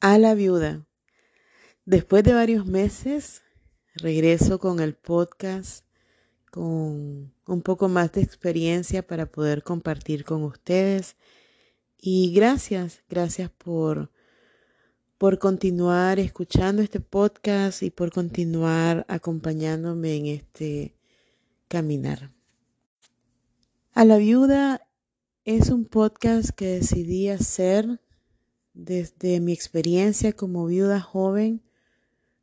a la viuda. Después de varios meses, regreso con el podcast, con un poco más de experiencia para poder compartir con ustedes. Y gracias, gracias por, por continuar escuchando este podcast y por continuar acompañándome en este caminar. A la viuda es un podcast que decidí hacer desde mi experiencia como viuda joven,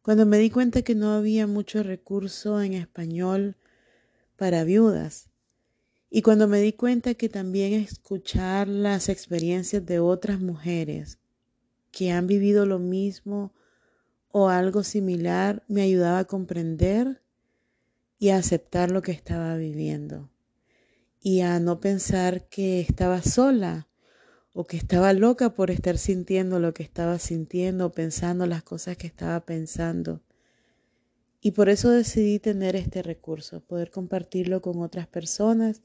cuando me di cuenta que no había mucho recurso en español para viudas. Y cuando me di cuenta que también escuchar las experiencias de otras mujeres que han vivido lo mismo o algo similar me ayudaba a comprender y a aceptar lo que estaba viviendo y a no pensar que estaba sola o que estaba loca por estar sintiendo lo que estaba sintiendo, pensando las cosas que estaba pensando. Y por eso decidí tener este recurso, poder compartirlo con otras personas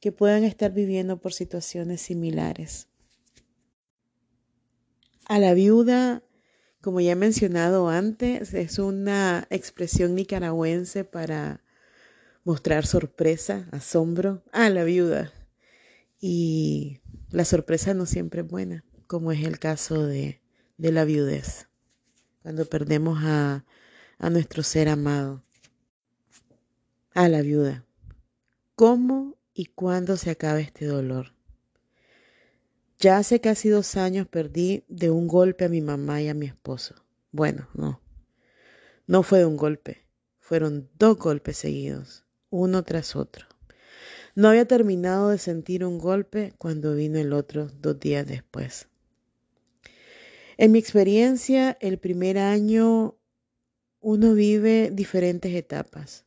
que puedan estar viviendo por situaciones similares. A la viuda, como ya he mencionado antes, es una expresión nicaragüense para mostrar sorpresa, asombro a la viuda. Y la sorpresa no siempre es buena, como es el caso de, de la viudez, cuando perdemos a, a nuestro ser amado, a la viuda. ¿Cómo y cuándo se acaba este dolor? Ya hace casi dos años perdí de un golpe a mi mamá y a mi esposo. Bueno, no. No fue de un golpe, fueron dos golpes seguidos, uno tras otro. No había terminado de sentir un golpe cuando vino el otro dos días después. En mi experiencia, el primer año uno vive diferentes etapas.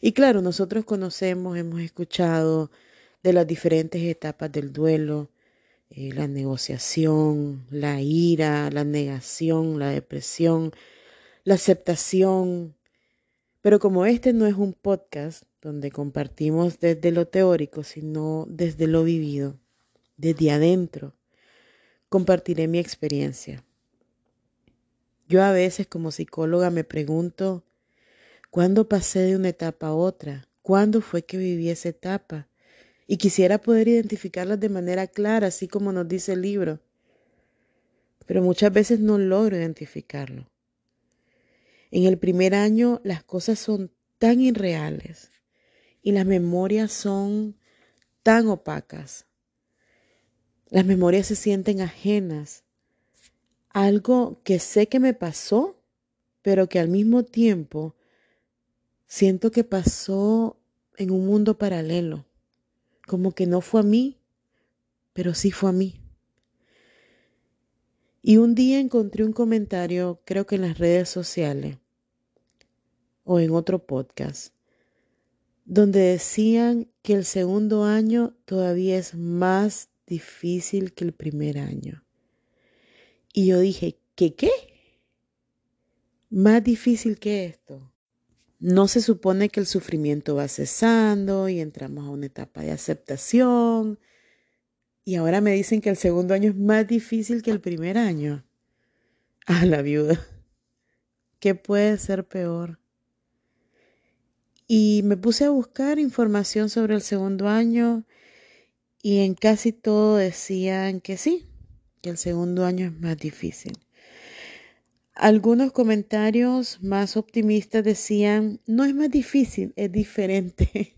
Y claro, nosotros conocemos, hemos escuchado de las diferentes etapas del duelo, eh, la negociación, la ira, la negación, la depresión, la aceptación. Pero como este no es un podcast, donde compartimos desde lo teórico, sino desde lo vivido, desde adentro. Compartiré mi experiencia. Yo a veces como psicóloga me pregunto, ¿cuándo pasé de una etapa a otra? ¿Cuándo fue que viví esa etapa? Y quisiera poder identificarlas de manera clara, así como nos dice el libro. Pero muchas veces no logro identificarlo. En el primer año las cosas son tan irreales, y las memorias son tan opacas. Las memorias se sienten ajenas. Algo que sé que me pasó, pero que al mismo tiempo siento que pasó en un mundo paralelo. Como que no fue a mí, pero sí fue a mí. Y un día encontré un comentario, creo que en las redes sociales o en otro podcast, donde decían que el segundo año todavía es más difícil que el primer año. Y yo dije, ¿qué qué? Más difícil que esto. No se supone que el sufrimiento va cesando y entramos a una etapa de aceptación. Y ahora me dicen que el segundo año es más difícil que el primer año. A la viuda. ¿Qué puede ser peor? Y me puse a buscar información sobre el segundo año y en casi todo decían que sí, que el segundo año es más difícil. Algunos comentarios más optimistas decían, no es más difícil, es diferente.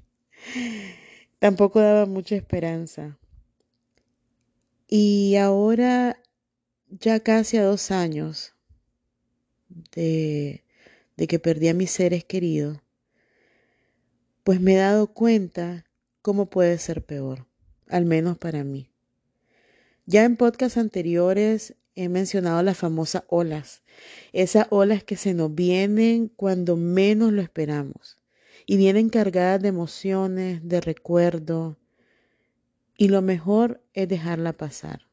Tampoco daba mucha esperanza. Y ahora, ya casi a dos años de, de que perdí a mis seres queridos, pues me he dado cuenta cómo puede ser peor, al menos para mí. Ya en podcasts anteriores he mencionado las famosas olas, esas olas que se nos vienen cuando menos lo esperamos y vienen cargadas de emociones, de recuerdo, y lo mejor es dejarla pasar.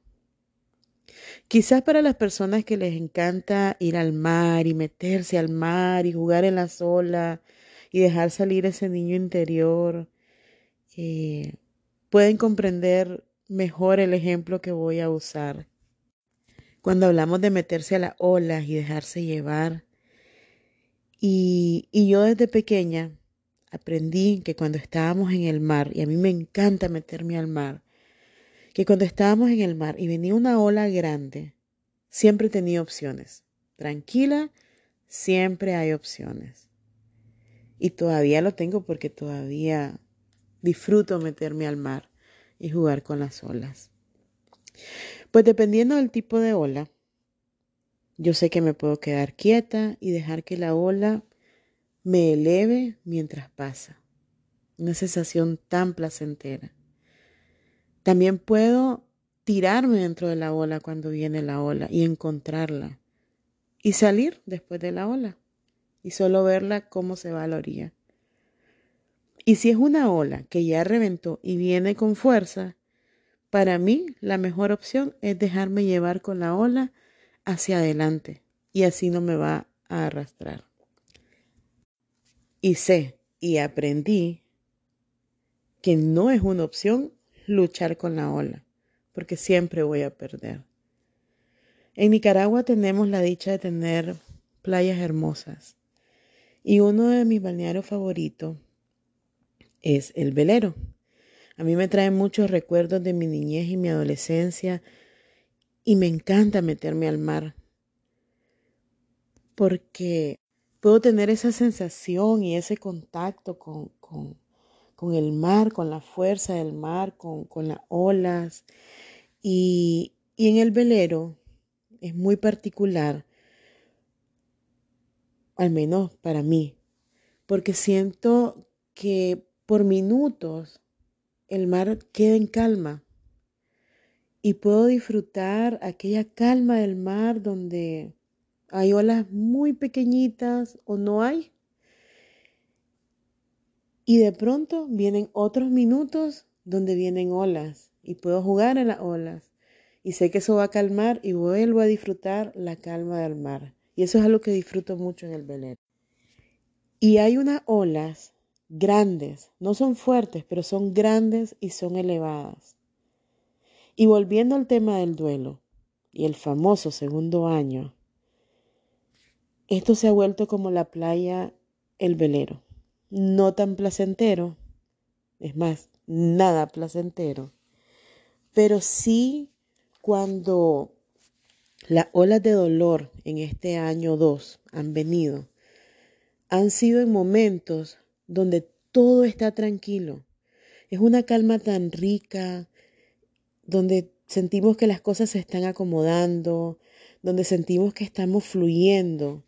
Quizás para las personas que les encanta ir al mar y meterse al mar y jugar en las olas y dejar salir ese niño interior, eh, pueden comprender mejor el ejemplo que voy a usar. cuando hablamos de meterse a las olas y dejarse llevar. Y, y yo desde pequeña aprendí que cuando estábamos en el mar, y a mí me encanta meterme al mar, que cuando estábamos en el mar y venía una ola grande, siempre tenía opciones. Tranquila, siempre hay opciones. Y todavía lo tengo porque todavía disfruto meterme al mar y jugar con las olas. Pues dependiendo del tipo de ola, yo sé que me puedo quedar quieta y dejar que la ola me eleve mientras pasa. Una sensación tan placentera. También puedo tirarme dentro de la ola cuando viene la ola y encontrarla. Y salir después de la ola y solo verla cómo se va a la orilla. Y si es una ola que ya reventó y viene con fuerza, para mí la mejor opción es dejarme llevar con la ola hacia adelante y así no me va a arrastrar. Y sé y aprendí que no es una opción luchar con la ola, porque siempre voy a perder. En Nicaragua tenemos la dicha de tener playas hermosas y uno de mis balnearios favoritos es el velero. A mí me trae muchos recuerdos de mi niñez y mi adolescencia y me encanta meterme al mar porque puedo tener esa sensación y ese contacto con, con, con el mar, con la fuerza del mar, con, con las olas. Y, y en el velero es muy particular, al menos para mí, porque siento que por minutos el mar queda en calma y puedo disfrutar aquella calma del mar donde hay olas muy pequeñitas o no hay. Y de pronto vienen otros minutos donde vienen olas y puedo jugar en las olas. Y sé que eso va a calmar y vuelvo a disfrutar la calma del mar. Y eso es algo que disfruto mucho en el velero. Y hay unas olas grandes, no son fuertes, pero son grandes y son elevadas. Y volviendo al tema del duelo y el famoso segundo año, esto se ha vuelto como la playa El Velero, no tan placentero, es más, nada placentero, pero sí cuando las olas de dolor en este año 2 han venido, han sido en momentos donde todo está tranquilo. Es una calma tan rica, donde sentimos que las cosas se están acomodando, donde sentimos que estamos fluyendo.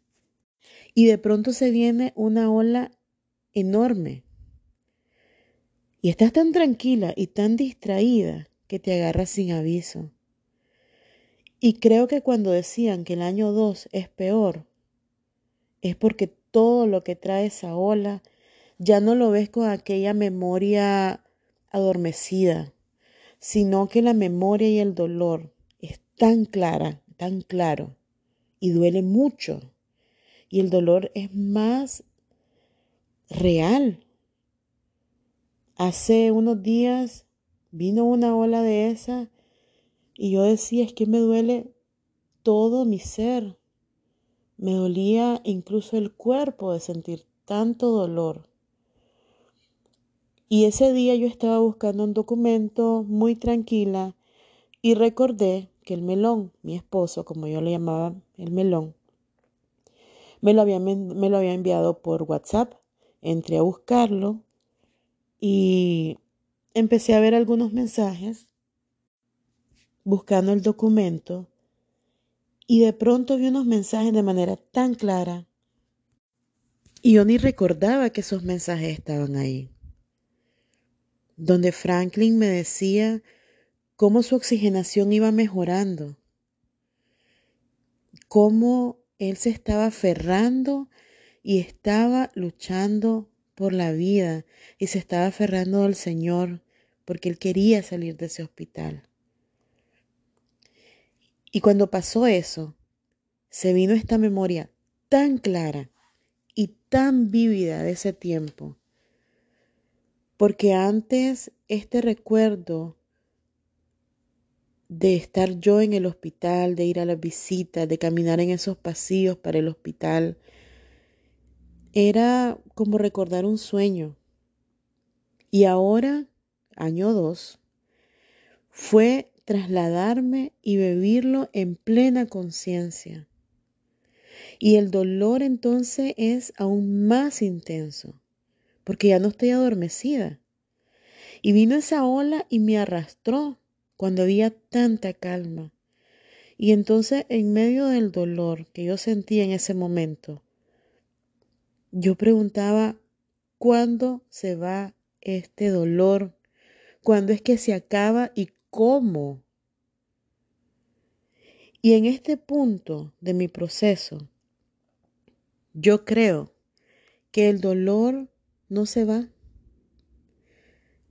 Y de pronto se viene una ola enorme. Y estás tan tranquila y tan distraída que te agarras sin aviso. Y creo que cuando decían que el año 2 es peor, es porque todo lo que trae esa ola ya no lo ves con aquella memoria adormecida, sino que la memoria y el dolor es tan clara, tan claro, y duele mucho. Y el dolor es más real. Hace unos días vino una ola de esa y yo decía, es que me duele todo mi ser. Me dolía incluso el cuerpo de sentir tanto dolor. Y ese día yo estaba buscando un documento muy tranquila y recordé que el melón, mi esposo, como yo le llamaba el melón, me lo había, me lo había enviado por WhatsApp. Entré a buscarlo y empecé a ver algunos mensajes buscando el documento y de pronto vi unos mensajes de manera tan clara y yo ni recordaba que esos mensajes estaban ahí donde Franklin me decía cómo su oxigenación iba mejorando, cómo él se estaba aferrando y estaba luchando por la vida y se estaba aferrando al Señor porque él quería salir de ese hospital. Y cuando pasó eso, se vino esta memoria tan clara y tan vívida de ese tiempo porque antes este recuerdo de estar yo en el hospital, de ir a las visitas, de caminar en esos pasillos para el hospital. Era como recordar un sueño. Y ahora, año dos, fue trasladarme y vivirlo en plena conciencia. Y el dolor entonces es aún más intenso, porque ya no estoy adormecida. Y vino esa ola y me arrastró cuando había tanta calma. Y entonces en medio del dolor que yo sentía en ese momento, yo preguntaba, ¿cuándo se va este dolor? ¿Cuándo es que se acaba y cómo? Y en este punto de mi proceso, yo creo que el dolor no se va.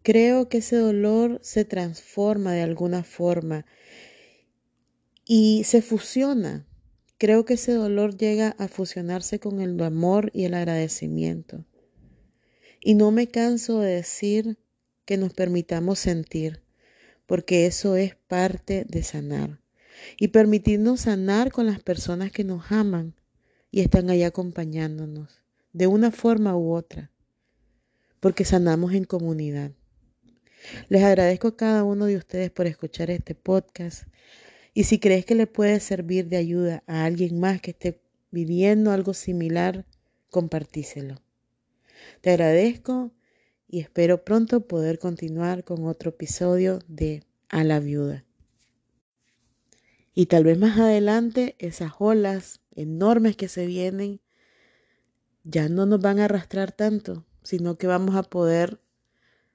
Creo que ese dolor se transforma de alguna forma y se fusiona. Creo que ese dolor llega a fusionarse con el amor y el agradecimiento. Y no me canso de decir que nos permitamos sentir, porque eso es parte de sanar. Y permitirnos sanar con las personas que nos aman, y están ahí acompañándonos de una forma u otra, porque sanamos en comunidad. Les agradezco a cada uno de ustedes por escuchar este podcast y si crees que le puede servir de ayuda a alguien más que esté viviendo algo similar, compartíselo. Te agradezco y espero pronto poder continuar con otro episodio de A la Viuda. Y tal vez más adelante esas olas enormes que se vienen ya no nos van a arrastrar tanto, sino que vamos a poder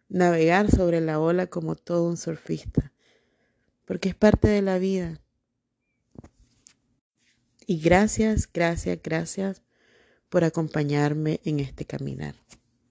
navegar sobre la ola como todo un surfista, porque es parte de la vida. Y gracias, gracias, gracias por acompañarme en este caminar.